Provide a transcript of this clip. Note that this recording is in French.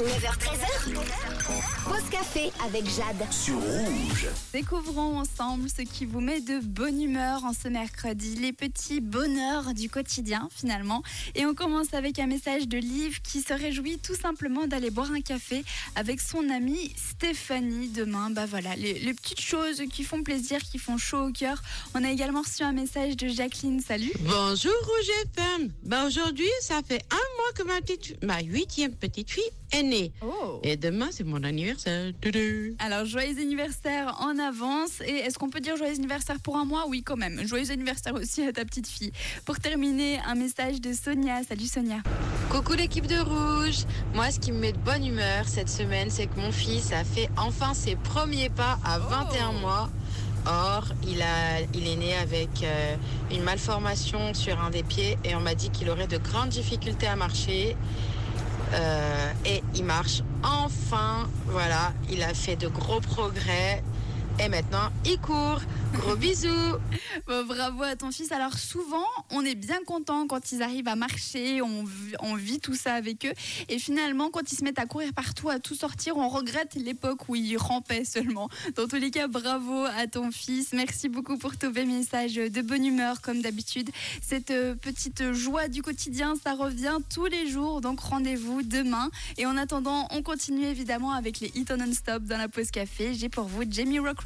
9h13h. Pause café avec Jade. sur rouge. Découvrons ensemble ce qui vous met de bonne humeur en ce mercredi, les petits bonheurs du quotidien finalement. Et on commence avec un message de Liv qui se réjouit tout simplement d'aller boire un café avec son amie Stéphanie demain. Bah voilà, les, les petites choses qui font plaisir, qui font chaud au cœur. On a également reçu un message de Jacqueline. Salut. Bonjour Rouge FM. Ben aujourd'hui, ça fait un mois que ma, petite, ma huitième petite fille est née. Oh. Et demain, c'est mon anniversaire. Toudou. Alors, joyeux anniversaire en avance. Et est-ce qu'on peut dire joyeux anniversaire pour un mois? Oui, quand même. Joyeux anniversaire aussi à ta petite fille. Pour terminer, un message de Sonia. Salut Sonia. Coucou l'équipe de Rouge Moi, ce qui me met de bonne humeur cette semaine, c'est que mon fils a fait enfin ses premiers pas à 21 mois. Or, il, est né avec euh, une malformation sur un des pieds et on m'a dit qu'il aurait de grandes difficultés à marcher. Euh, et il marche enfin. Voilà, il a fait de gros progrès. Et maintenant, il court. Gros bisous bravo à ton fils. Alors souvent, on est bien content quand ils arrivent à marcher, on, vit tout ça avec eux. Et finalement, quand ils se mettent à courir partout, à tout sortir, on regrette l'époque où ils rampaient seulement. Dans tous les cas, bravo à ton fils. Merci beaucoup pour tous vos messages de bonne humeur, comme d'habitude. Cette euh, petite joie du quotidien, ça revient tous les jours. Donc rendez-vous demain. Et en attendant, on continue évidemment avec les hits non-stop dans la pause café. J'ai pour vous Jamie Rock